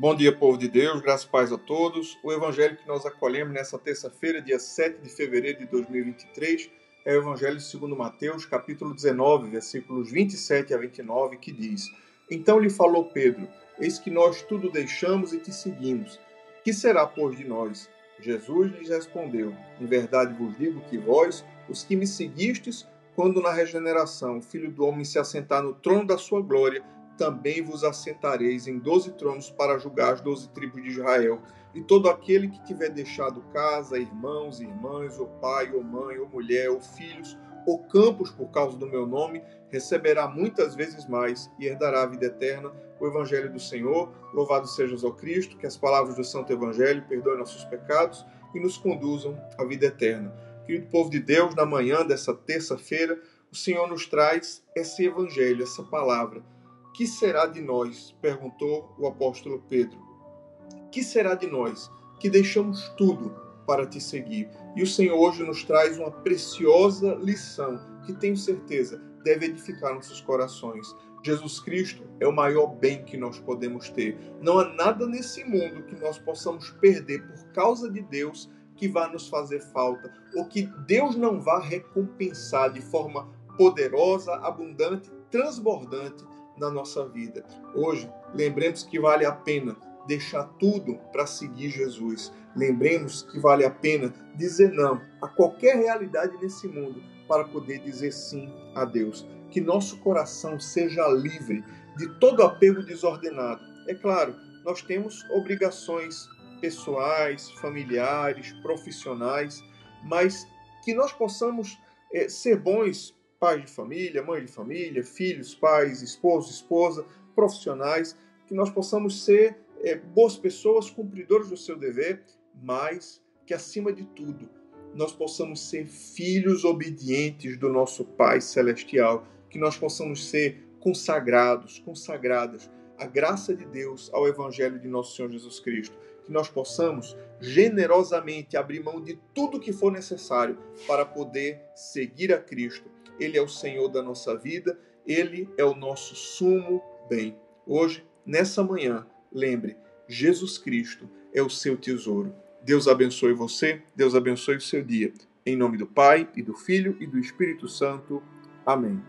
Bom dia, povo de Deus, graças e paz a todos. O evangelho que nós acolhemos nessa terça-feira, dia 7 de fevereiro de 2023, é o evangelho segundo Mateus, capítulo 19, versículos 27 a 29, que diz: Então lhe falou Pedro: Eis que nós tudo deixamos e te seguimos. Que será, pois, de nós? Jesus lhes respondeu: Em verdade vos digo que vós, os que me seguistes, quando na regeneração o Filho do Homem se assentar no trono da sua glória, também vos assentareis em doze tronos para julgar as doze tribos de Israel. E todo aquele que tiver deixado casa, irmãos, irmãs, ou pai, ou mãe, ou mulher, ou filhos, ou campos por causa do meu nome, receberá muitas vezes mais e herdará a vida eterna. O Evangelho do Senhor, louvado seja o Cristo, que as palavras do Santo Evangelho perdoem nossos pecados e nos conduzam à vida eterna. Querido povo de Deus, na manhã dessa terça-feira, o Senhor nos traz esse Evangelho, essa palavra que será de nós? perguntou o apóstolo Pedro. Que será de nós que deixamos tudo para te seguir? E o Senhor hoje nos traz uma preciosa lição que tenho certeza deve edificar nossos corações. Jesus Cristo é o maior bem que nós podemos ter. Não há nada nesse mundo que nós possamos perder por causa de Deus que vá nos fazer falta, ou que Deus não vá recompensar de forma poderosa, abundante, transbordante na nossa vida. Hoje, lembremos que vale a pena deixar tudo para seguir Jesus. Lembremos que vale a pena dizer não a qualquer realidade nesse mundo para poder dizer sim a Deus. Que nosso coração seja livre de todo apego desordenado. É claro, nós temos obrigações pessoais, familiares, profissionais, mas que nós possamos é, ser bons pais de família, mãe de família, filhos, pais, esposo, esposa, profissionais, que nós possamos ser é, boas pessoas, cumpridores do seu dever, mas que acima de tudo nós possamos ser filhos obedientes do nosso Pai Celestial, que nós possamos ser consagrados, consagradas à graça de Deus, ao Evangelho de nosso Senhor Jesus Cristo, que nós possamos generosamente abrir mão de tudo que for necessário para poder seguir a Cristo ele é o Senhor da nossa vida, Ele é o nosso sumo bem. Hoje, nessa manhã, lembre, Jesus Cristo é o seu tesouro. Deus abençoe você, Deus abençoe o seu dia. Em nome do Pai, e do Filho e do Espírito Santo. Amém.